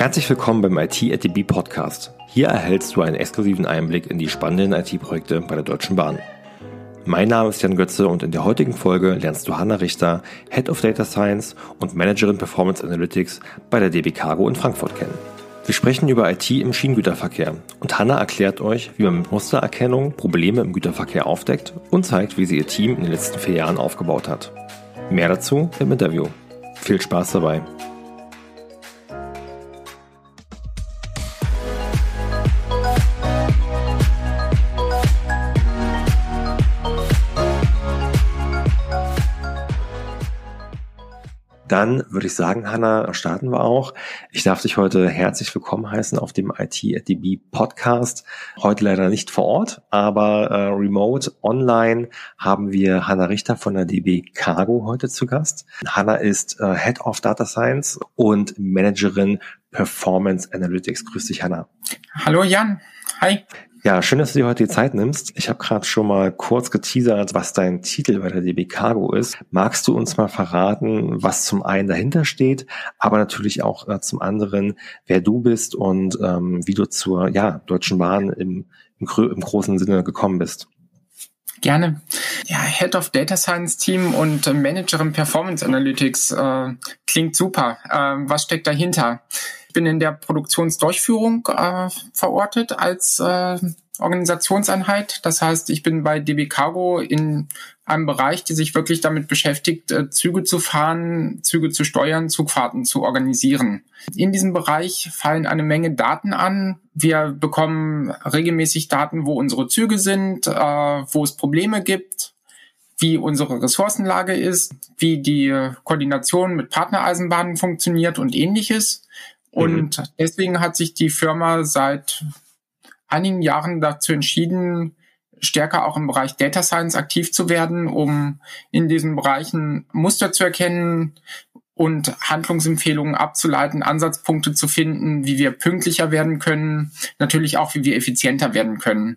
Herzlich willkommen beim IT at DB Podcast. Hier erhältst du einen exklusiven Einblick in die spannenden IT-Projekte bei der Deutschen Bahn. Mein Name ist Jan Götze und in der heutigen Folge lernst du Hanna Richter, Head of Data Science und Managerin Performance Analytics bei der DB Cargo in Frankfurt kennen. Wir sprechen über IT im Schienengüterverkehr und Hanna erklärt euch, wie man mit Mustererkennung Probleme im Güterverkehr aufdeckt und zeigt, wie sie ihr Team in den letzten vier Jahren aufgebaut hat. Mehr dazu im Interview. Viel Spaß dabei. Dann würde ich sagen, Hanna, starten wir auch. Ich darf dich heute herzlich willkommen heißen auf dem IT at DB Podcast. Heute leider nicht vor Ort, aber äh, remote online haben wir Hanna Richter von der DB Cargo heute zu Gast. Hanna ist äh, Head of Data Science und Managerin Performance Analytics. Grüß dich, Hanna. Hallo Jan. Hi. Ja, schön, dass du dir heute die Zeit nimmst. Ich habe gerade schon mal kurz geteasert, was dein Titel bei der DB Cargo ist. Magst du uns mal verraten, was zum einen dahinter steht, aber natürlich auch äh, zum anderen, wer du bist und ähm, wie du zur ja, Deutschen Bahn im, im, im großen Sinne gekommen bist? Gerne. Ja, Head of Data Science Team und äh, Managerin Performance Analytics äh, klingt super. Äh, was steckt dahinter? Ich bin in der Produktionsdurchführung äh, verortet als äh, Organisationseinheit. Das heißt, ich bin bei DB Cargo in einem Bereich, der sich wirklich damit beschäftigt, äh, Züge zu fahren, Züge zu steuern, Zugfahrten zu organisieren. In diesem Bereich fallen eine Menge Daten an. Wir bekommen regelmäßig Daten, wo unsere Züge sind, äh, wo es Probleme gibt, wie unsere Ressourcenlage ist, wie die Koordination mit Partnereisenbahnen funktioniert und ähnliches. Und mhm. deswegen hat sich die Firma seit einigen Jahren dazu entschieden, stärker auch im Bereich Data Science aktiv zu werden, um in diesen Bereichen Muster zu erkennen und Handlungsempfehlungen abzuleiten, Ansatzpunkte zu finden, wie wir pünktlicher werden können, natürlich auch, wie wir effizienter werden können.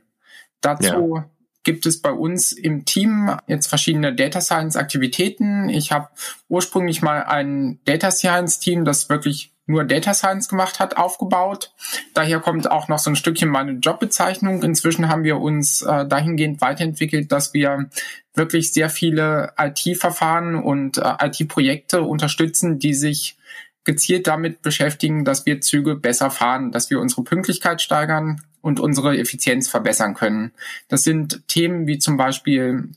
Dazu ja. gibt es bei uns im Team jetzt verschiedene Data Science Aktivitäten. Ich habe ursprünglich mal ein Data Science Team, das wirklich nur Data Science gemacht hat, aufgebaut. Daher kommt auch noch so ein Stückchen meine Jobbezeichnung. Inzwischen haben wir uns äh, dahingehend weiterentwickelt, dass wir wirklich sehr viele IT-Verfahren und äh, IT-Projekte unterstützen, die sich gezielt damit beschäftigen, dass wir Züge besser fahren, dass wir unsere Pünktlichkeit steigern und unsere Effizienz verbessern können. Das sind Themen wie zum Beispiel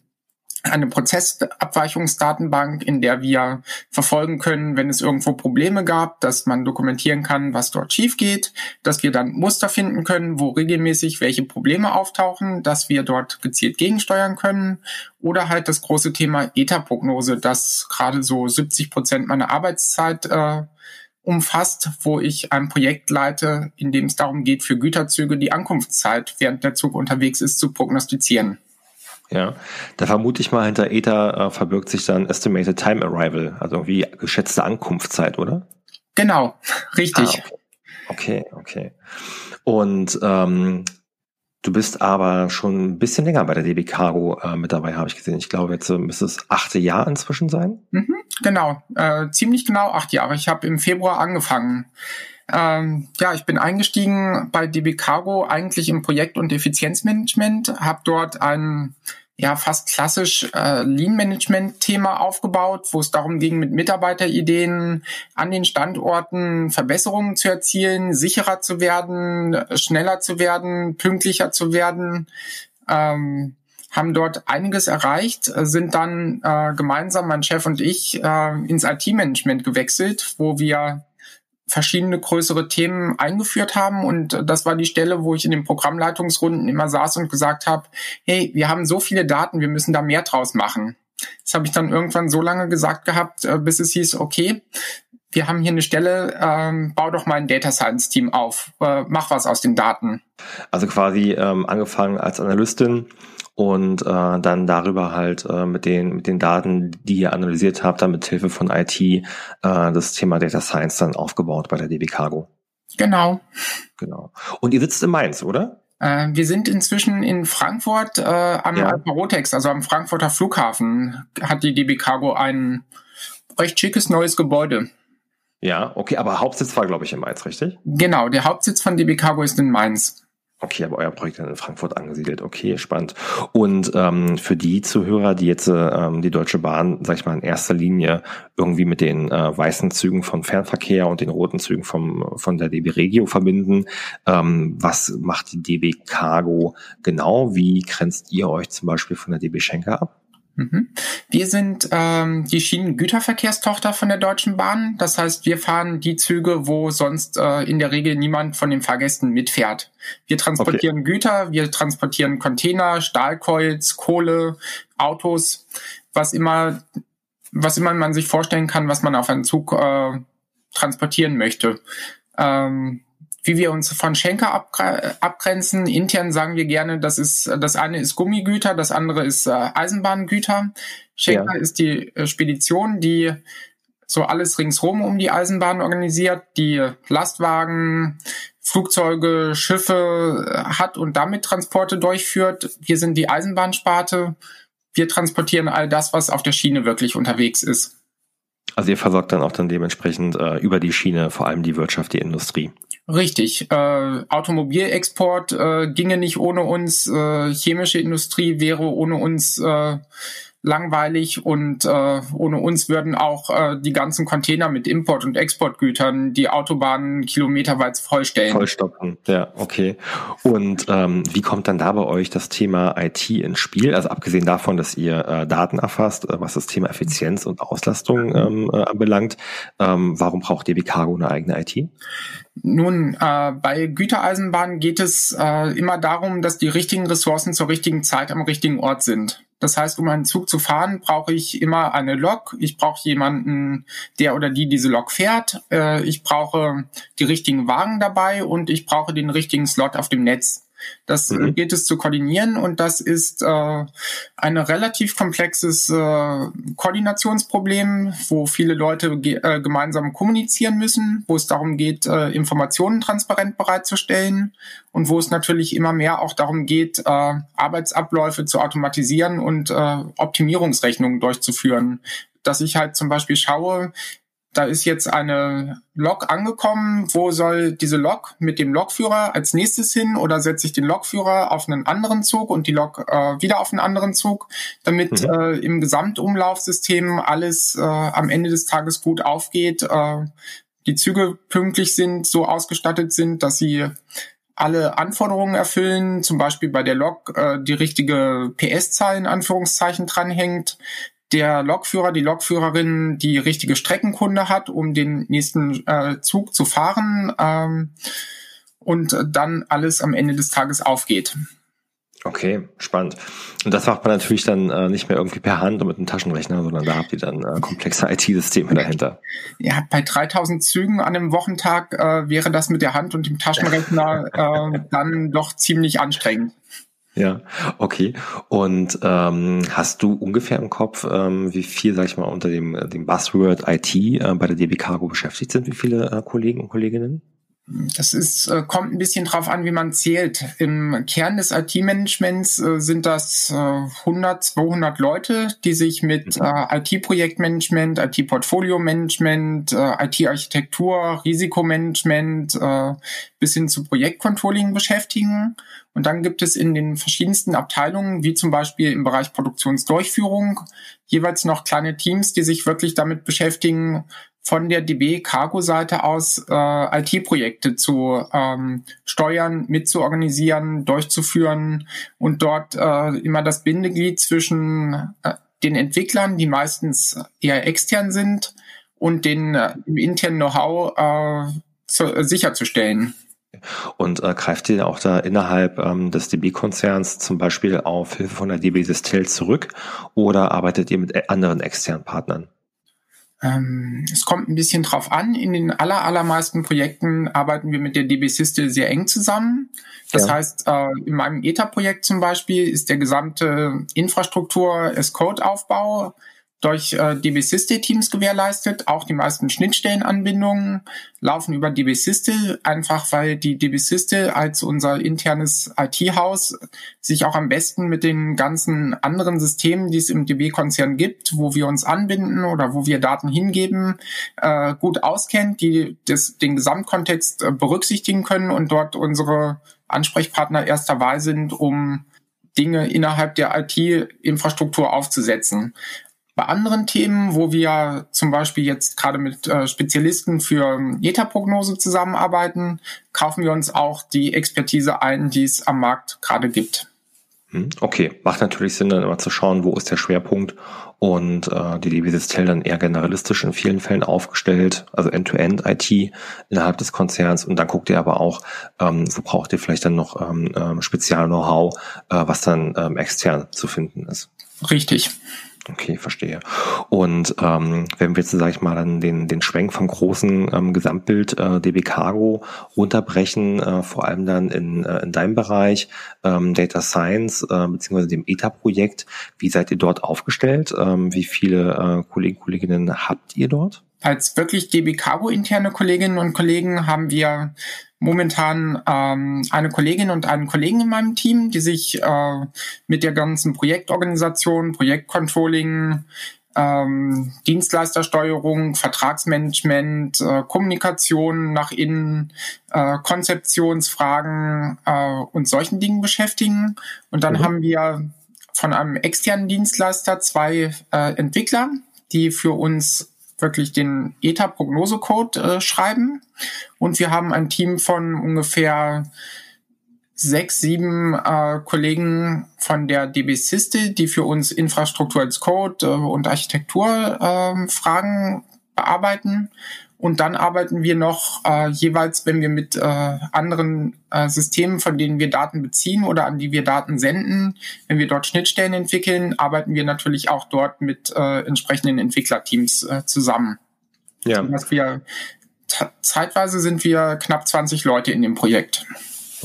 eine Prozessabweichungsdatenbank, in der wir verfolgen können, wenn es irgendwo Probleme gab, dass man dokumentieren kann, was dort schief geht, dass wir dann Muster finden können, wo regelmäßig welche Probleme auftauchen, dass wir dort gezielt gegensteuern können oder halt das große Thema ETA-Prognose, das gerade so 70 Prozent meiner Arbeitszeit äh, umfasst, wo ich ein Projekt leite, in dem es darum geht, für Güterzüge die Ankunftszeit, während der Zug unterwegs ist, zu prognostizieren. Ja, da vermute ich mal hinter ETA äh, verbirgt sich dann Estimated Time Arrival, also irgendwie geschätzte Ankunftszeit, oder? Genau, richtig. Ah, okay. okay, okay. Und ähm, du bist aber schon ein bisschen länger bei der DB Cargo äh, mit dabei, habe ich gesehen. Ich glaube, jetzt äh, müsste es achte Jahr inzwischen sein. Mhm, genau, äh, ziemlich genau acht Jahre. Ich habe im Februar angefangen. Ähm, ja, ich bin eingestiegen bei DB Cargo eigentlich im Projekt- und Effizienzmanagement, habe dort ein ja fast klassisch äh, Lean-Management-Thema aufgebaut, wo es darum ging, mit Mitarbeiterideen an den Standorten Verbesserungen zu erzielen, sicherer zu werden, schneller zu werden, pünktlicher zu werden. Ähm, haben dort einiges erreicht, sind dann äh, gemeinsam, mein Chef und ich, äh, ins IT-Management gewechselt, wo wir verschiedene größere Themen eingeführt haben. Und das war die Stelle, wo ich in den Programmleitungsrunden immer saß und gesagt habe, hey, wir haben so viele Daten, wir müssen da mehr draus machen. Das habe ich dann irgendwann so lange gesagt gehabt, äh, bis es hieß, okay, wir haben hier eine Stelle, ähm, bau doch mal ein Data Science Team auf, äh, mach was aus den Daten. Also quasi ähm, angefangen als Analystin und äh, dann darüber halt äh, mit den mit den Daten, die ihr analysiert habt, dann mit Hilfe von IT äh, das Thema Data Science dann aufgebaut bei der DB Cargo. Genau. Genau. Und ihr sitzt in Mainz, oder? Äh, wir sind inzwischen in Frankfurt äh, am ja. Alparotex, also am Frankfurter Flughafen, hat die DB Cargo ein recht schickes neues Gebäude. Ja, okay, aber Hauptsitz war, glaube ich, in Mainz, richtig? Genau, der Hauptsitz von DB Cargo ist in Mainz. Okay, aber euer Projekt ist in Frankfurt angesiedelt. Okay, spannend. Und ähm, für die Zuhörer, die jetzt ähm, die Deutsche Bahn, sag ich mal, in erster Linie irgendwie mit den äh, weißen Zügen von Fernverkehr und den roten Zügen vom, von der DB Regio verbinden, ähm, was macht die DB Cargo genau? Wie grenzt ihr euch zum Beispiel von der DB Schenker ab? Mhm. Wir sind ähm, die Schienengüterverkehrstochter von der Deutschen Bahn. Das heißt, wir fahren die Züge, wo sonst äh, in der Regel niemand von den Fahrgästen mitfährt. Wir transportieren okay. Güter, wir transportieren Container, Stahlkreuz, Kohle, Autos, was immer, was immer man sich vorstellen kann, was man auf einen Zug äh, transportieren möchte. Ähm, wie wir uns von Schenker abgrenzen. Intern sagen wir gerne, das ist das eine ist Gummigüter, das andere ist äh, Eisenbahngüter. Schenker ja. ist die äh, Spedition, die so alles ringsrum um die Eisenbahn organisiert, die Lastwagen, Flugzeuge, Schiffe äh, hat und damit Transporte durchführt. Wir sind die Eisenbahnsparte. Wir transportieren all das, was auf der Schiene wirklich unterwegs ist. Also ihr versorgt dann auch dann dementsprechend äh, über die Schiene vor allem die Wirtschaft, die Industrie. Richtig. Äh, Automobilexport äh, ginge nicht ohne uns. Äh, chemische Industrie wäre ohne uns äh, langweilig und äh, ohne uns würden auch äh, die ganzen Container mit Import- und Exportgütern die Autobahnen kilometerweit vollstellen. Vollstoppen, ja, okay. Und ähm, wie kommt dann da bei euch das Thema IT ins Spiel? Also abgesehen davon, dass ihr äh, Daten erfasst, äh, was das Thema Effizienz und Auslastung ähm, äh, anbelangt, ähm, warum braucht DB Cargo eine eigene IT? Nun, äh, bei Gütereisenbahnen geht es äh, immer darum, dass die richtigen Ressourcen zur richtigen Zeit am richtigen Ort sind. Das heißt, um einen Zug zu fahren, brauche ich immer eine Lok. Ich brauche jemanden, der oder die diese Lok fährt. Äh, ich brauche die richtigen Wagen dabei und ich brauche den richtigen Slot auf dem Netz. Das mhm. gilt es zu koordinieren und das ist äh, ein relativ komplexes äh, Koordinationsproblem, wo viele Leute ge äh, gemeinsam kommunizieren müssen, wo es darum geht, äh, Informationen transparent bereitzustellen und wo es natürlich immer mehr auch darum geht, äh, Arbeitsabläufe zu automatisieren und äh, Optimierungsrechnungen durchzuführen dass ich halt zum Beispiel schaue, da ist jetzt eine Lok angekommen. Wo soll diese Lok mit dem Lokführer als nächstes hin? Oder setze ich den Lokführer auf einen anderen Zug und die Lok äh, wieder auf einen anderen Zug, damit mhm. äh, im Gesamtumlaufsystem alles äh, am Ende des Tages gut aufgeht, äh, die Züge pünktlich sind, so ausgestattet sind, dass sie alle Anforderungen erfüllen, zum Beispiel bei der Lok äh, die richtige PS-Zahl in Anführungszeichen dranhängt, der Lokführer, die Lokführerin die richtige Streckenkunde hat, um den nächsten äh, Zug zu fahren ähm, und dann alles am Ende des Tages aufgeht. Okay, spannend. Und das macht man natürlich dann äh, nicht mehr irgendwie per Hand und mit einem Taschenrechner, sondern da habt ihr dann äh, komplexe IT-Systeme dahinter. Ja, bei 3000 Zügen an einem Wochentag äh, wäre das mit der Hand und dem Taschenrechner äh, dann doch ziemlich anstrengend. Ja, okay. Und ähm, hast du ungefähr im Kopf, ähm, wie viel, sag ich mal, unter dem, äh, dem Buzzword IT äh, bei der DB Cargo beschäftigt sind? Wie viele äh, Kollegen und Kolleginnen? Das ist, äh, kommt ein bisschen drauf an, wie man zählt. Im Kern des IT-Managements äh, sind das 100, 200 Leute, die sich mit mhm. IT-Projektmanagement, IT-Portfolio-Management, IT-Architektur, Risikomanagement bis hin zu Projektcontrolling beschäftigen. Und dann gibt es in den verschiedensten Abteilungen, wie zum Beispiel im Bereich Produktionsdurchführung, jeweils noch kleine Teams, die sich wirklich damit beschäftigen, von der DB Cargo-Seite aus äh, IT-Projekte zu ähm, steuern, mitzuorganisieren, durchzuführen und dort äh, immer das Bindeglied zwischen äh, den Entwicklern, die meistens eher extern sind, und den äh, internen Know-how äh, zu, äh, sicherzustellen. Und äh, greift ihr auch da innerhalb ähm, des DB-Konzerns zum Beispiel auf Hilfe von der DB Sistel zurück oder arbeitet ihr mit anderen externen Partnern? Ähm, es kommt ein bisschen drauf an. In den aller, allermeisten Projekten arbeiten wir mit der DB Sistel sehr eng zusammen. Das ja. heißt, äh, in meinem ETA-Projekt zum Beispiel ist der gesamte Infrastruktur as Code-Aufbau durch äh, DB-System-Teams gewährleistet. Auch die meisten Schnittstellenanbindungen laufen über DB-System, einfach weil die DB-System als unser internes IT-Haus sich auch am besten mit den ganzen anderen Systemen, die es im DB-Konzern gibt, wo wir uns anbinden oder wo wir Daten hingeben, äh, gut auskennt, die das, den Gesamtkontext äh, berücksichtigen können und dort unsere Ansprechpartner erster Wahl sind, um Dinge innerhalb der IT-Infrastruktur aufzusetzen. Bei anderen Themen, wo wir zum Beispiel jetzt gerade mit äh, Spezialisten für ETA-Prognose zusammenarbeiten, kaufen wir uns auch die Expertise ein, die es am Markt gerade gibt. Hm, okay, macht natürlich Sinn, dann immer zu schauen, wo ist der Schwerpunkt und äh, die DB Systel dann eher generalistisch in vielen Fällen aufgestellt, also End-to-End IT innerhalb des Konzerns und dann guckt ihr aber auch, ähm, wo braucht ihr vielleicht dann noch ähm, ähm Spezial-Know-how, äh, was dann ähm, extern zu finden ist. Richtig. Okay, verstehe. Und ähm, wenn wir jetzt, sag ich mal, dann den, den Schwenk vom großen ähm, Gesamtbild äh, DB Cargo runterbrechen, äh, vor allem dann in, äh, in deinem Bereich ähm, Data Science äh, beziehungsweise dem ETA-Projekt, wie seid ihr dort aufgestellt? Ähm, wie viele äh, Kollegen, Kolleginnen habt ihr dort? Als wirklich DB Cargo interne Kolleginnen und Kollegen haben wir momentan ähm, eine Kollegin und einen Kollegen in meinem Team, die sich äh, mit der ganzen Projektorganisation, Projektcontrolling, ähm, Dienstleistersteuerung, Vertragsmanagement, äh, Kommunikation nach innen, äh, Konzeptionsfragen äh, und solchen Dingen beschäftigen. Und dann mhm. haben wir von einem externen Dienstleister zwei äh, Entwickler, die für uns wirklich den ETA-Prognosecode äh, schreiben. Und wir haben ein Team von ungefähr sechs, sieben äh, Kollegen von der DB Siste, die für uns Infrastruktur als Code äh, und Architekturfragen äh, bearbeiten. Und dann arbeiten wir noch äh, jeweils, wenn wir mit äh, anderen äh, Systemen, von denen wir Daten beziehen oder an die wir Daten senden, wenn wir dort Schnittstellen entwickeln, arbeiten wir natürlich auch dort mit äh, entsprechenden Entwicklerteams äh, zusammen. Ja. dass wir zeitweise sind wir knapp 20 Leute in dem Projekt.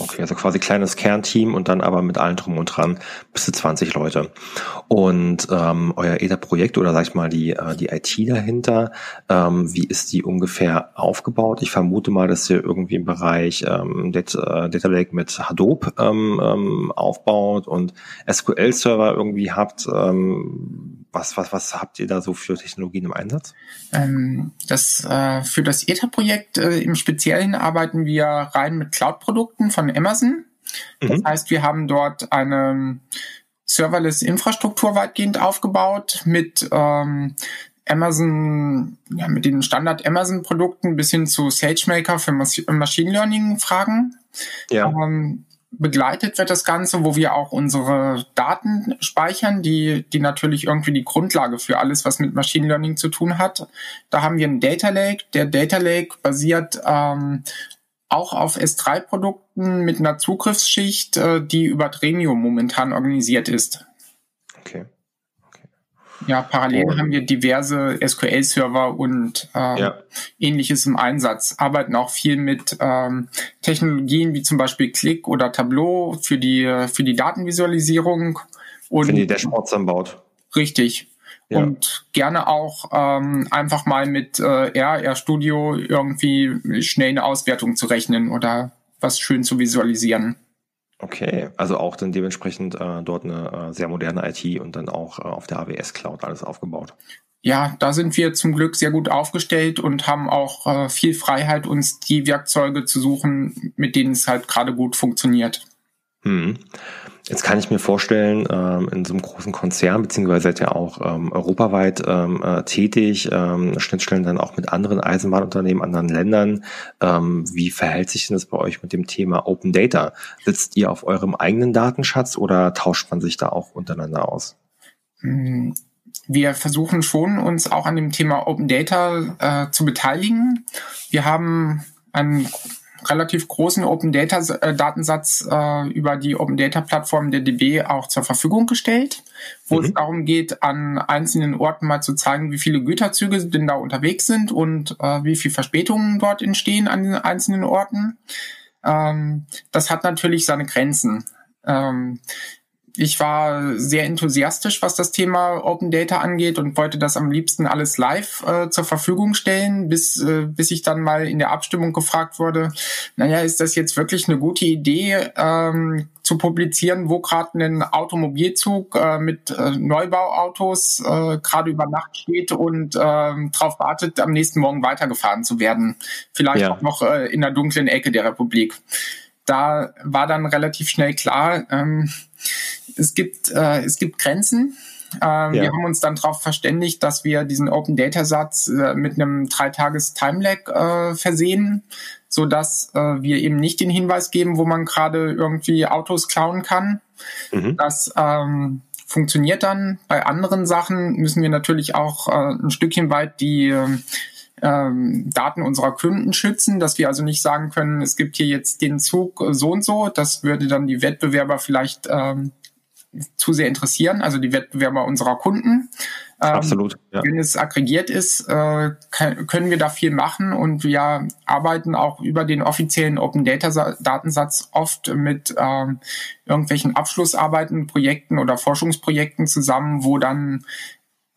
Okay, also quasi kleines Kernteam und dann aber mit allen drum und dran bis zu 20 Leute. Und ähm, euer EDA-Projekt oder sag ich mal die, äh, die IT dahinter, ähm, wie ist die ungefähr aufgebaut? Ich vermute mal, dass ihr irgendwie im Bereich ähm, Data, äh, Data Lake mit Hadoop ähm, ähm, aufbaut und SQL-Server irgendwie habt. Ähm, was, was, was habt ihr da so für Technologien im Einsatz? Ähm, das, äh, für das ETA-Projekt äh, im Speziellen arbeiten wir rein mit Cloud-Produkten von Amazon. Das mhm. heißt, wir haben dort eine Serverless-Infrastruktur weitgehend aufgebaut mit ähm, Amazon, ja, mit den Standard Amazon-Produkten bis hin zu SageMaker für Mas Machine Learning-Fragen. Ja. Ähm, begleitet wird das Ganze, wo wir auch unsere Daten speichern, die, die natürlich irgendwie die Grundlage für alles, was mit Machine Learning zu tun hat. Da haben wir einen Data Lake. Der Data Lake basiert ähm, auch auf S3-Produkten mit einer Zugriffsschicht, äh, die über Dremio momentan organisiert ist. Ja, parallel und, haben wir diverse SQL-Server und ähm, ja. ähnliches im Einsatz. Arbeiten auch viel mit ähm, Technologien wie zum Beispiel Click oder Tableau für die für die Datenvisualisierung und für die Dashboards dann baut. Richtig. Ja. Und gerne auch ähm, einfach mal mit äh, R, Studio irgendwie schnell eine Auswertung zu rechnen oder was schön zu visualisieren. Okay, also auch dann dementsprechend äh, dort eine äh, sehr moderne IT und dann auch äh, auf der AWS Cloud alles aufgebaut. Ja, da sind wir zum Glück sehr gut aufgestellt und haben auch äh, viel Freiheit, uns die Werkzeuge zu suchen, mit denen es halt gerade gut funktioniert. Hm. Jetzt kann ich mir vorstellen, ähm, in so einem großen Konzern, beziehungsweise seid ihr auch ähm, europaweit ähm, äh, tätig, Schnittstellen dann auch mit anderen Eisenbahnunternehmen, anderen Ländern. Wie verhält sich denn das bei euch mit dem Thema Open Data? Sitzt ihr auf eurem eigenen Datenschatz oder tauscht man sich da auch untereinander aus? Hm, wir versuchen schon, uns auch an dem Thema Open Data äh, zu beteiligen. Wir haben ein relativ großen Open Data äh, Datensatz äh, über die Open Data Plattform der DB auch zur Verfügung gestellt, wo mhm. es darum geht, an einzelnen Orten mal zu zeigen, wie viele Güterzüge denn da unterwegs sind und äh, wie viel Verspätungen dort entstehen an den einzelnen Orten. Ähm, das hat natürlich seine Grenzen. Ähm, ich war sehr enthusiastisch, was das Thema Open Data angeht und wollte das am liebsten alles live äh, zur Verfügung stellen, bis, äh, bis ich dann mal in der Abstimmung gefragt wurde, naja, ist das jetzt wirklich eine gute Idee, ähm, zu publizieren, wo gerade ein Automobilzug äh, mit äh, Neubauautos äh, gerade über Nacht steht und äh, darauf wartet, am nächsten Morgen weitergefahren zu werden. Vielleicht ja. auch noch äh, in der dunklen Ecke der Republik. Da war dann relativ schnell klar, ähm, es gibt, äh, es gibt Grenzen. Ähm, ja. Wir haben uns dann darauf verständigt, dass wir diesen Open Data Satz äh, mit einem Dreitages Timelag äh, versehen, so dass äh, wir eben nicht den Hinweis geben, wo man gerade irgendwie Autos klauen kann. Mhm. Das ähm, funktioniert dann. Bei anderen Sachen müssen wir natürlich auch äh, ein Stückchen weit die ähm, Daten unserer Kunden schützen, dass wir also nicht sagen können, es gibt hier jetzt den Zug so und so. Das würde dann die Wettbewerber vielleicht ähm, zu sehr interessieren, also die Wettbewerber unserer Kunden. Ähm, Absolut. Ja. Wenn es aggregiert ist, äh, können wir da viel machen und wir arbeiten auch über den offiziellen Open Data Datensatz oft mit ähm, irgendwelchen Abschlussarbeiten, Projekten oder Forschungsprojekten zusammen, wo dann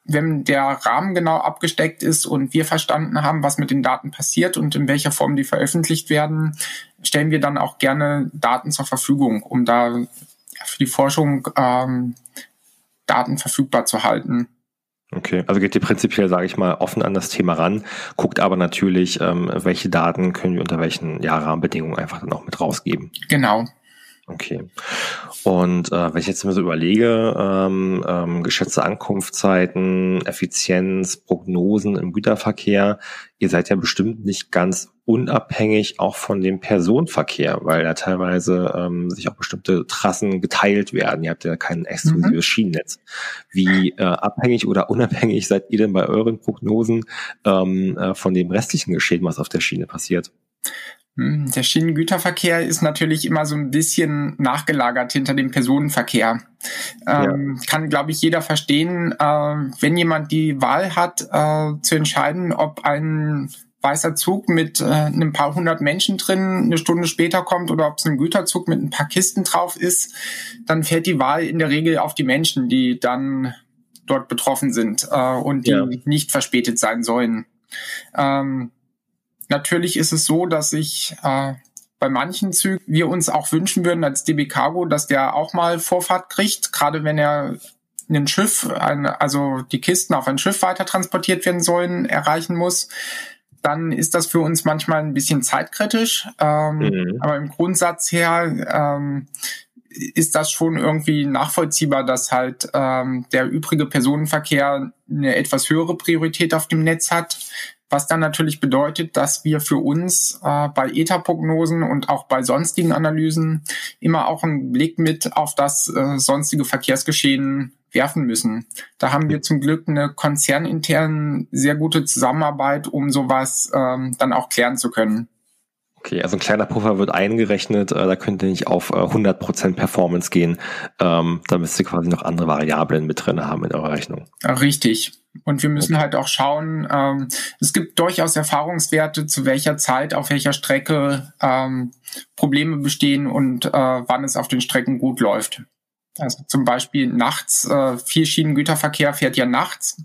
wenn der Rahmen genau abgesteckt ist und wir verstanden haben, was mit den Daten passiert und in welcher Form die veröffentlicht werden, stellen wir dann auch gerne Daten zur Verfügung, um da für die Forschung ähm, Daten verfügbar zu halten. Okay, also geht ihr prinzipiell, sage ich mal, offen an das Thema ran, guckt aber natürlich, ähm, welche Daten können wir unter welchen ja, Rahmenbedingungen einfach dann auch mit rausgeben. Genau. Okay. Und äh, wenn ich jetzt mir so überlege, ähm, ähm, geschätzte Ankunftszeiten, Effizienz, Prognosen im Güterverkehr, ihr seid ja bestimmt nicht ganz unabhängig auch von dem Personenverkehr, weil ja teilweise ähm, sich auch bestimmte Trassen geteilt werden. Ihr habt ja kein exklusives mhm. Schienennetz. Wie äh, abhängig oder unabhängig seid ihr denn bei euren Prognosen ähm, äh, von dem restlichen Geschehen, was auf der Schiene passiert? Hm, der Schienengüterverkehr ist natürlich immer so ein bisschen nachgelagert hinter dem Personenverkehr. Ähm, ja. Kann, glaube ich, jeder verstehen, äh, wenn jemand die Wahl hat, äh, zu entscheiden, ob ein weißer Zug mit äh, einem paar hundert Menschen drin eine Stunde später kommt oder ob es ein Güterzug mit ein paar Kisten drauf ist, dann fällt die Wahl in der Regel auf die Menschen, die dann dort betroffen sind äh, und die ja. nicht verspätet sein sollen. Ähm, Natürlich ist es so, dass ich äh, bei manchen Zügen wir uns auch wünschen würden als DB Cargo, dass der auch mal Vorfahrt kriegt, gerade wenn er ein Schiff, ein, also die Kisten auf ein Schiff weiter transportiert werden sollen, erreichen muss. Dann ist das für uns manchmal ein bisschen zeitkritisch. Ähm, mhm. Aber im Grundsatz her ähm, ist das schon irgendwie nachvollziehbar, dass halt ähm, der übrige Personenverkehr eine etwas höhere Priorität auf dem Netz hat was dann natürlich bedeutet, dass wir für uns äh, bei ETA-Prognosen und auch bei sonstigen Analysen immer auch einen Blick mit auf das äh, sonstige Verkehrsgeschehen werfen müssen. Da haben wir zum Glück eine konzernintern sehr gute Zusammenarbeit, um sowas ähm, dann auch klären zu können. Okay, also ein kleiner Puffer wird eingerechnet, äh, da könnt ihr nicht auf äh, 100% Performance gehen. Ähm, da müsst ihr quasi noch andere Variablen mit drin haben in eurer Rechnung. Richtig. Und wir müssen halt auch schauen, ähm, es gibt durchaus Erfahrungswerte, zu welcher Zeit, auf welcher Strecke ähm, Probleme bestehen und äh, wann es auf den Strecken gut läuft. Also zum Beispiel nachts, äh, Vierschienengüterverkehr fährt ja nachts.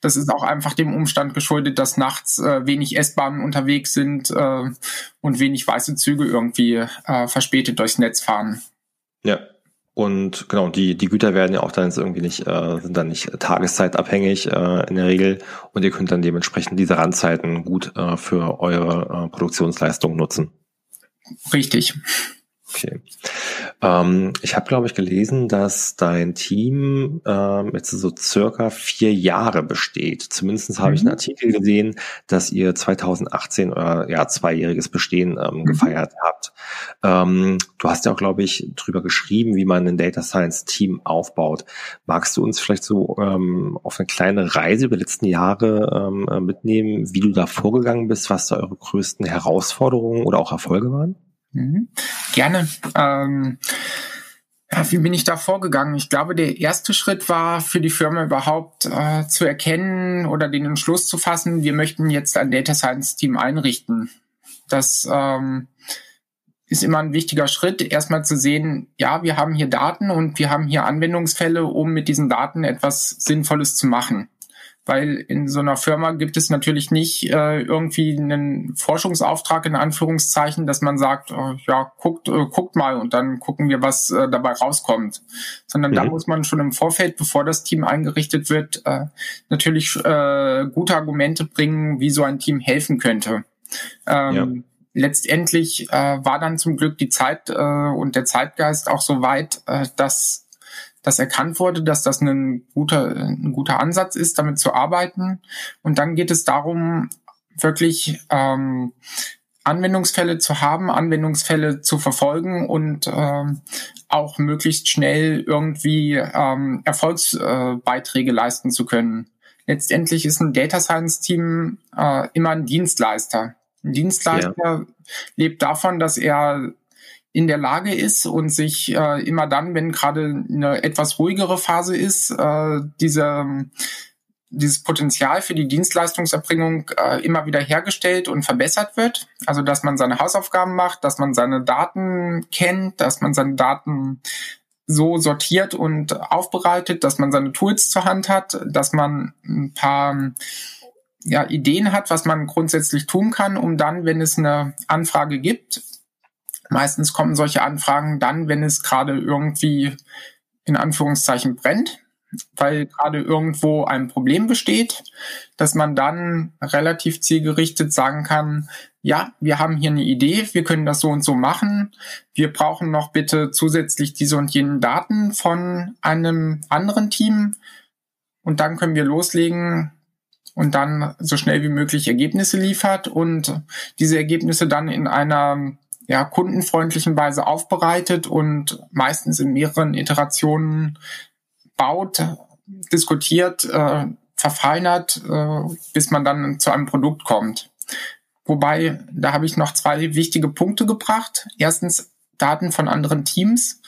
Das ist auch einfach dem Umstand geschuldet, dass nachts äh, wenig S-Bahnen unterwegs sind äh, und wenig weiße Züge irgendwie äh, verspätet durchs Netz fahren. Ja, und genau, die, die Güter werden ja auch dann jetzt irgendwie nicht, äh, sind dann nicht tageszeitabhängig äh, in der Regel und ihr könnt dann dementsprechend diese Randzeiten gut äh, für eure äh, Produktionsleistung nutzen. Richtig. Okay. Ähm, ich habe, glaube ich, gelesen, dass dein Team ähm, jetzt so circa vier Jahre besteht. Zumindest habe mhm. ich einen Artikel gesehen, dass ihr 2018 euer ja, zweijähriges Bestehen ähm, mhm. gefeiert habt. Ähm, du hast ja auch, glaube ich, drüber geschrieben, wie man ein Data Science Team aufbaut. Magst du uns vielleicht so ähm, auf eine kleine Reise über die letzten Jahre ähm, äh, mitnehmen, wie du da vorgegangen bist, was da eure größten Herausforderungen oder auch Erfolge waren? Mhm. Gerne. Ähm, ja, wie bin ich da vorgegangen? Ich glaube, der erste Schritt war für die Firma überhaupt äh, zu erkennen oder den Entschluss zu fassen, wir möchten jetzt ein Data Science Team einrichten. Das ähm, ist immer ein wichtiger Schritt, erstmal zu sehen, ja, wir haben hier Daten und wir haben hier Anwendungsfälle, um mit diesen Daten etwas Sinnvolles zu machen weil in so einer Firma gibt es natürlich nicht äh, irgendwie einen Forschungsauftrag in Anführungszeichen, dass man sagt, äh, ja, guckt, äh, guckt mal und dann gucken wir, was äh, dabei rauskommt. Sondern mhm. da muss man schon im Vorfeld, bevor das Team eingerichtet wird, äh, natürlich äh, gute Argumente bringen, wie so ein Team helfen könnte. Ähm, ja. Letztendlich äh, war dann zum Glück die Zeit äh, und der Zeitgeist auch so weit, äh, dass dass erkannt wurde, dass das ein guter, ein guter Ansatz ist, damit zu arbeiten. Und dann geht es darum, wirklich ähm, Anwendungsfälle zu haben, Anwendungsfälle zu verfolgen und ähm, auch möglichst schnell irgendwie ähm, Erfolgsbeiträge äh, leisten zu können. Letztendlich ist ein Data Science Team äh, immer ein Dienstleister. Ein Dienstleister ja. lebt davon, dass er in der Lage ist und sich äh, immer dann, wenn gerade eine etwas ruhigere Phase ist, äh, diese, dieses Potenzial für die Dienstleistungserbringung äh, immer wieder hergestellt und verbessert wird. Also dass man seine Hausaufgaben macht, dass man seine Daten kennt, dass man seine Daten so sortiert und aufbereitet, dass man seine Tools zur Hand hat, dass man ein paar ja, Ideen hat, was man grundsätzlich tun kann, um dann, wenn es eine Anfrage gibt, Meistens kommen solche Anfragen dann, wenn es gerade irgendwie in Anführungszeichen brennt, weil gerade irgendwo ein Problem besteht, dass man dann relativ zielgerichtet sagen kann, ja, wir haben hier eine Idee, wir können das so und so machen. Wir brauchen noch bitte zusätzlich diese und jenen Daten von einem anderen Team und dann können wir loslegen und dann so schnell wie möglich Ergebnisse liefert und diese Ergebnisse dann in einer ja, kundenfreundlichen Weise aufbereitet und meistens in mehreren Iterationen baut, diskutiert, äh, verfeinert, äh, bis man dann zu einem Produkt kommt. Wobei, da habe ich noch zwei wichtige Punkte gebracht. Erstens Daten von anderen Teams.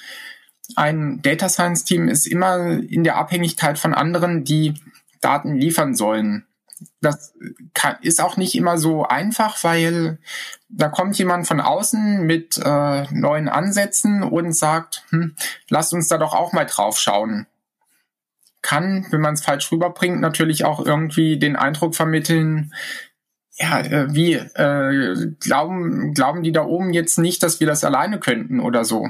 Ein Data Science Team ist immer in der Abhängigkeit von anderen, die Daten liefern sollen das kann, ist auch nicht immer so einfach, weil da kommt jemand von außen mit äh, neuen Ansätzen und sagt, hm, lasst uns da doch auch mal drauf schauen. Kann, wenn man es falsch rüberbringt, natürlich auch irgendwie den Eindruck vermitteln, ja, äh, wie äh, glauben, glauben die da oben jetzt nicht, dass wir das alleine könnten oder so.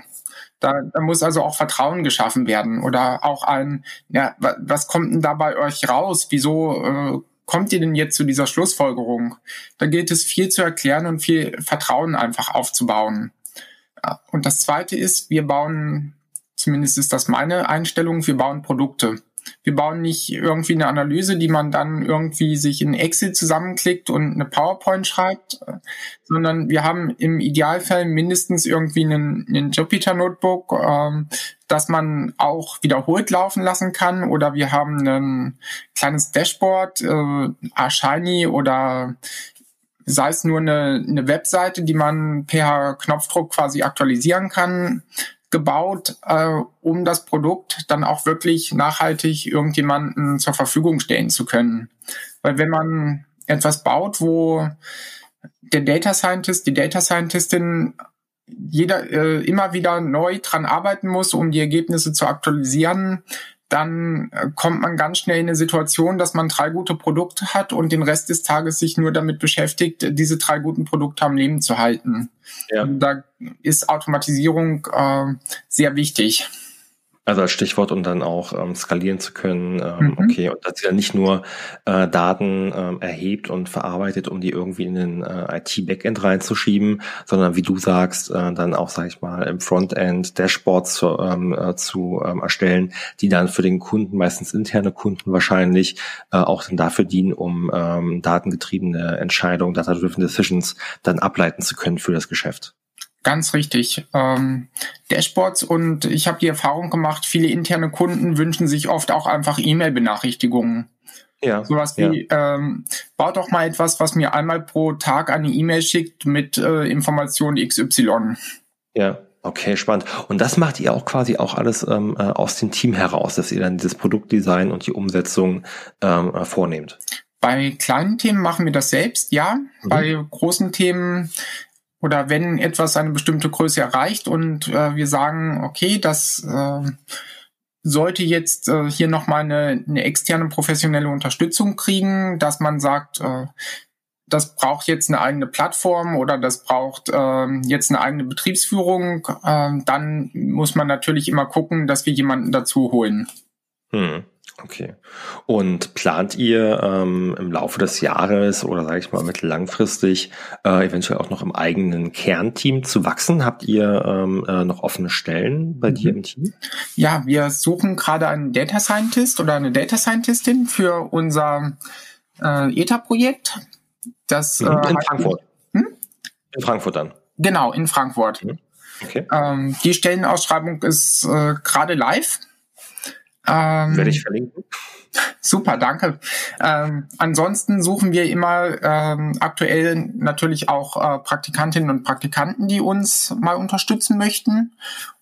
Da, da muss also auch Vertrauen geschaffen werden oder auch ein, ja, was kommt denn da bei euch raus? Wieso äh, kommt ihr denn jetzt zu dieser Schlussfolgerung? Da gilt es viel zu erklären und viel Vertrauen einfach aufzubauen. Und das Zweite ist, wir bauen, zumindest ist das meine Einstellung, wir bauen Produkte. Wir bauen nicht irgendwie eine Analyse, die man dann irgendwie sich in Excel zusammenklickt und eine PowerPoint schreibt, sondern wir haben im Idealfall mindestens irgendwie einen, einen Jupyter-Notebook, ähm, das man auch wiederholt laufen lassen kann. Oder wir haben ein kleines Dashboard, äh, Shiny oder sei es nur eine, eine Webseite, die man per Knopfdruck quasi aktualisieren kann gebaut, äh, um das Produkt dann auch wirklich nachhaltig irgendjemanden zur Verfügung stellen zu können. Weil wenn man etwas baut, wo der Data Scientist, die Data Scientistin jeder äh, immer wieder neu dran arbeiten muss, um die Ergebnisse zu aktualisieren, dann äh, kommt man ganz schnell in eine Situation, dass man drei gute Produkte hat und den Rest des Tages sich nur damit beschäftigt, diese drei guten Produkte am Leben zu halten. Ja. Da ist Automatisierung äh, sehr wichtig. Also als Stichwort, um dann auch ähm, skalieren zu können, ähm, mhm. okay, und dass sie dann nicht nur äh, Daten ähm, erhebt und verarbeitet, um die irgendwie in den äh, IT-Backend reinzuschieben, sondern wie du sagst, äh, dann auch, sag ich mal, im Frontend Dashboards zu, ähm, äh, zu ähm, erstellen, die dann für den Kunden, meistens interne Kunden wahrscheinlich, äh, auch dann dafür dienen, um ähm, datengetriebene Entscheidungen, data-driven Decisions dann ableiten zu können für das Geschäft. Ganz richtig. Ähm, Dashboards und ich habe die Erfahrung gemacht, viele interne Kunden wünschen sich oft auch einfach E-Mail-Benachrichtigungen. Ja. Sowas wie, ja. ähm, baut doch mal etwas, was mir einmal pro Tag eine E-Mail schickt mit äh, Information XY. Ja. Okay, spannend. Und das macht ihr auch quasi auch alles ähm, äh, aus dem Team heraus, dass ihr dann dieses Produktdesign und die Umsetzung ähm, äh, vornehmt? Bei kleinen Themen machen wir das selbst, ja. Mhm. Bei großen Themen oder wenn etwas eine bestimmte Größe erreicht und äh, wir sagen, okay, das äh, sollte jetzt äh, hier nochmal eine, eine externe professionelle Unterstützung kriegen, dass man sagt, äh, das braucht jetzt eine eigene Plattform oder das braucht äh, jetzt eine eigene Betriebsführung, äh, dann muss man natürlich immer gucken, dass wir jemanden dazu holen. Hm. Okay. Und plant ihr ähm, im Laufe des Jahres oder sage ich mal mittellangfristig äh, eventuell auch noch im eigenen Kernteam zu wachsen? Habt ihr ähm, äh, noch offene Stellen bei mhm. dir im Team? Ja, wir suchen gerade einen Data Scientist oder eine Data Scientistin für unser äh, ETA-Projekt. Das mhm. äh, in Frankfurt. Hm? In Frankfurt dann. Genau, in Frankfurt. Mhm. Okay. Ähm, die Stellenausschreibung ist äh, gerade live. Ähm, Werde ich verlinken. Super, danke. Ähm, ansonsten suchen wir immer ähm, aktuell natürlich auch äh, Praktikantinnen und Praktikanten, die uns mal unterstützen möchten.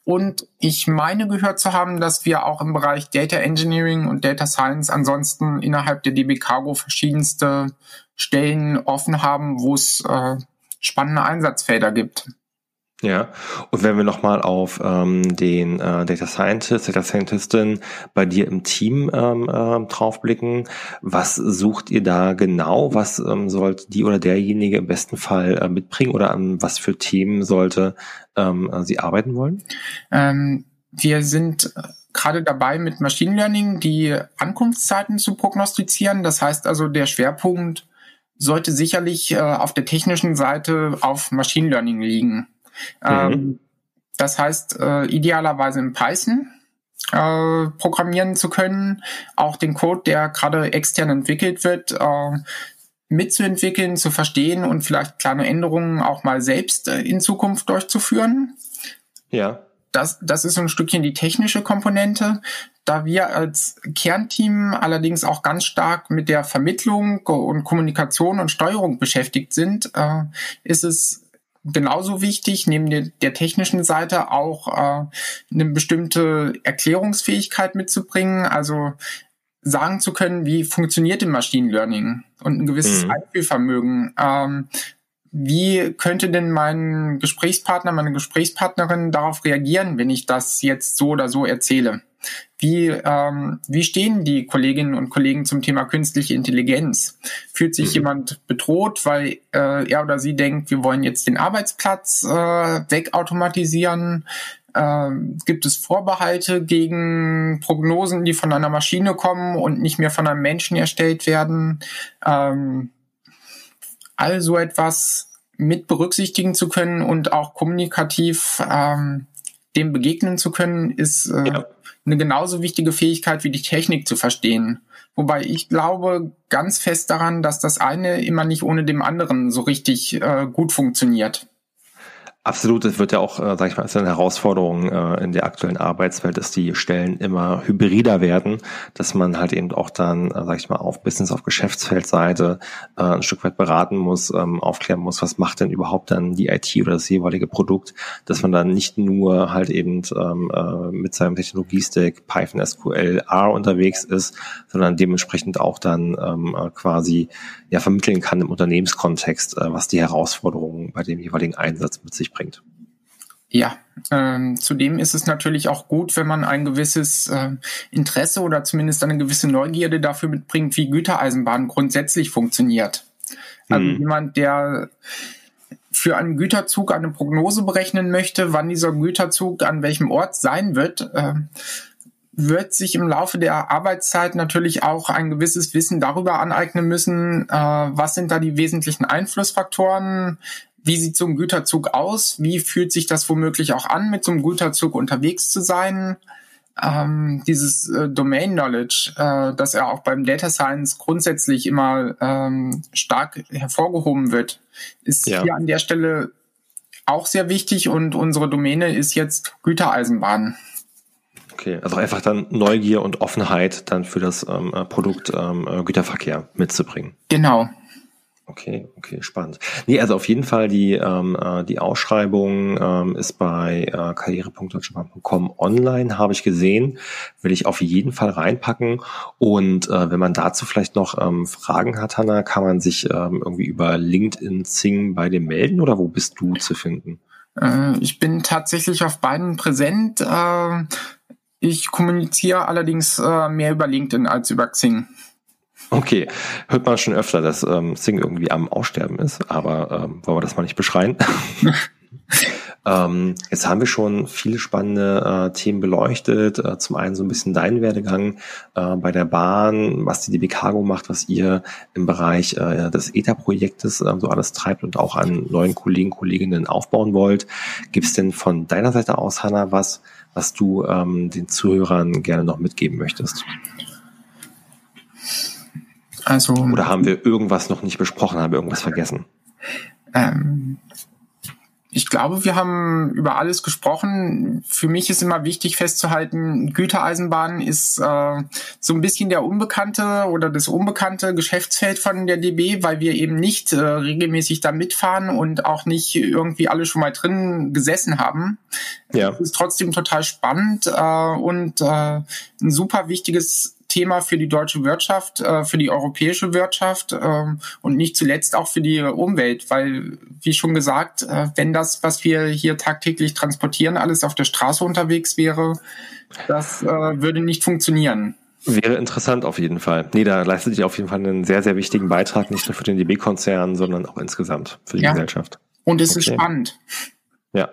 Und ich meine gehört zu haben, dass wir auch im Bereich Data Engineering und Data Science ansonsten innerhalb der DB Cargo verschiedenste Stellen offen haben, wo es äh, spannende Einsatzfelder gibt. Ja, und wenn wir nochmal auf ähm, den äh, Data Scientist, Data Scientistin bei dir im Team ähm, äh, draufblicken, was sucht ihr da genau? Was ähm, sollte die oder derjenige im besten Fall äh, mitbringen oder an was für Themen sollte ähm, äh, sie arbeiten wollen? Ähm, wir sind äh, gerade dabei, mit Machine Learning die Ankunftszeiten zu prognostizieren. Das heißt also, der Schwerpunkt sollte sicherlich äh, auf der technischen Seite auf Machine Learning liegen. Mhm. Ähm, das heißt, äh, idealerweise in Python äh, programmieren zu können, auch den Code, der gerade extern entwickelt wird, äh, mitzuentwickeln, zu verstehen und vielleicht kleine Änderungen auch mal selbst äh, in Zukunft durchzuführen. Ja. Das, das ist so ein Stückchen die technische Komponente. Da wir als Kernteam allerdings auch ganz stark mit der Vermittlung und Kommunikation und Steuerung beschäftigt sind, äh, ist es genauso wichtig, neben der, der technischen Seite auch äh, eine bestimmte Erklärungsfähigkeit mitzubringen, also sagen zu können, wie funktioniert im Machine Learning und ein gewisses mhm. Einfühlvermögen. Ähm, wie könnte denn mein Gesprächspartner, meine Gesprächspartnerin darauf reagieren, wenn ich das jetzt so oder so erzähle? Wie, ähm, wie stehen die Kolleginnen und Kollegen zum Thema künstliche Intelligenz? Fühlt sich mhm. jemand bedroht, weil äh, er oder sie denkt, wir wollen jetzt den Arbeitsplatz äh, wegautomatisieren? Äh, gibt es Vorbehalte gegen Prognosen, die von einer Maschine kommen und nicht mehr von einem Menschen erstellt werden? Ähm, all so etwas mit berücksichtigen zu können und auch kommunikativ ähm, dem begegnen zu können, ist äh, ja eine genauso wichtige Fähigkeit wie die Technik zu verstehen. Wobei ich glaube ganz fest daran, dass das eine immer nicht ohne dem anderen so richtig äh, gut funktioniert. Absolut, es wird ja auch, äh, sag ich mal, ist eine Herausforderung äh, in der aktuellen Arbeitswelt, dass die Stellen immer hybrider werden, dass man halt eben auch dann, äh, sag ich mal, auf Business, auf Geschäftsfeldseite äh, ein Stück weit beraten muss, ähm, aufklären muss, was macht denn überhaupt dann die IT oder das jeweilige Produkt, dass man dann nicht nur halt eben ähm, äh, mit seinem Technologiestack Python, SQL, R unterwegs ist, sondern dementsprechend auch dann ähm, äh, quasi ja vermitteln kann im Unternehmenskontext, äh, was die Herausforderungen bei dem jeweiligen Einsatz mit sich bringt. Ja, ähm, zudem ist es natürlich auch gut, wenn man ein gewisses äh, Interesse oder zumindest eine gewisse Neugierde dafür mitbringt, wie Gütereisenbahn grundsätzlich funktioniert. Also mhm. jemand, der für einen Güterzug eine Prognose berechnen möchte, wann dieser Güterzug an welchem Ort sein wird, äh, wird sich im Laufe der Arbeitszeit natürlich auch ein gewisses Wissen darüber aneignen müssen, äh, was sind da die wesentlichen Einflussfaktoren, wie sieht so ein Güterzug aus? Wie fühlt sich das womöglich auch an, mit so einem Güterzug unterwegs zu sein? Ähm, dieses äh, Domain Knowledge, äh, das ja auch beim Data Science grundsätzlich immer ähm, stark hervorgehoben wird, ist ja. hier an der Stelle auch sehr wichtig und unsere Domäne ist jetzt Gütereisenbahn. Okay, also einfach dann Neugier und Offenheit dann für das ähm, Produkt ähm, Güterverkehr mitzubringen. Genau. Okay, okay, spannend. Nee, also auf jeden Fall die, ähm, äh, die Ausschreibung ähm, ist bei äh, karriere.deutschebank.com online, habe ich gesehen. Will ich auf jeden Fall reinpacken. Und äh, wenn man dazu vielleicht noch ähm, Fragen hat, Hanna, kann man sich ähm, irgendwie über LinkedIn Zing bei dem melden oder wo bist du zu finden? Äh, ich bin tatsächlich auf beiden präsent. Äh, ich kommuniziere allerdings äh, mehr über LinkedIn als über Xing. Okay, hört man schon öfter, dass ähm, Sing irgendwie am Aussterben ist, aber ähm, wollen wir das mal nicht beschreien. ähm, jetzt haben wir schon viele spannende äh, Themen beleuchtet. Äh, zum einen so ein bisschen deinen Werdegang äh, bei der Bahn, was die DB Cargo macht, was ihr im Bereich äh, des ETA-Projektes äh, so alles treibt und auch an neuen Kollegen, Kolleginnen aufbauen wollt. Gibt es denn von deiner Seite aus, Hanna, was, was du ähm, den Zuhörern gerne noch mitgeben möchtest? Also, Oder haben wir irgendwas noch nicht besprochen, haben wir irgendwas vergessen? Ähm, ich glaube, wir haben über alles gesprochen. Für mich ist immer wichtig festzuhalten, Gütereisenbahn ist äh, so ein bisschen der unbekannte oder das unbekannte Geschäftsfeld von der DB, weil wir eben nicht äh, regelmäßig da mitfahren und auch nicht irgendwie alle schon mal drin gesessen haben. Ja. Ist trotzdem total spannend äh, und äh, ein super wichtiges Thema für die deutsche Wirtschaft, äh, für die europäische Wirtschaft ähm, und nicht zuletzt auch für die Umwelt, weil, wie schon gesagt, äh, wenn das, was wir hier tagtäglich transportieren, alles auf der Straße unterwegs wäre, das äh, würde nicht funktionieren. Wäre interessant auf jeden Fall. Nee, da leistet ihr auf jeden Fall einen sehr, sehr wichtigen Beitrag, nicht nur für den DB-Konzern, sondern auch insgesamt für die ja. Gesellschaft. Und es okay. ist spannend. Ja,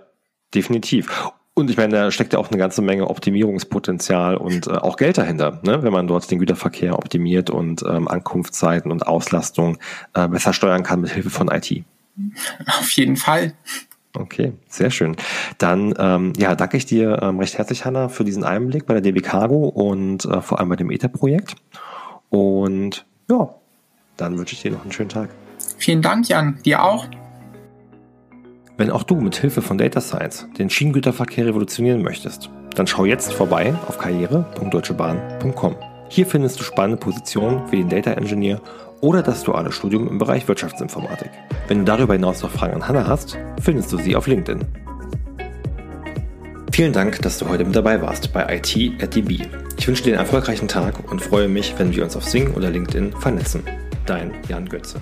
definitiv. Und ich meine, da steckt ja auch eine ganze Menge Optimierungspotenzial und äh, auch Geld dahinter, ne? wenn man dort den Güterverkehr optimiert und ähm, Ankunftszeiten und Auslastung äh, besser steuern kann mit Hilfe von IT. Auf jeden Fall. Okay, sehr schön. Dann ähm, ja, danke ich dir ähm, recht herzlich, Hanna, für diesen Einblick bei der DB Cargo und äh, vor allem bei dem ETA-Projekt. Und ja, dann wünsche ich dir noch einen schönen Tag. Vielen Dank, Jan. Dir auch. Wenn auch du mit Hilfe von Data Science den Schienengüterverkehr revolutionieren möchtest, dann schau jetzt vorbei auf karriere.deutschebahn.com. Hier findest du spannende Positionen wie den Data Engineer oder das duale Studium im Bereich Wirtschaftsinformatik. Wenn du darüber hinaus noch Fragen an Hannah hast, findest du sie auf LinkedIn. Vielen Dank, dass du heute mit dabei warst bei IT at DB. Ich wünsche dir einen erfolgreichen Tag und freue mich, wenn wir uns auf Sing oder LinkedIn vernetzen. Dein Jan Götze.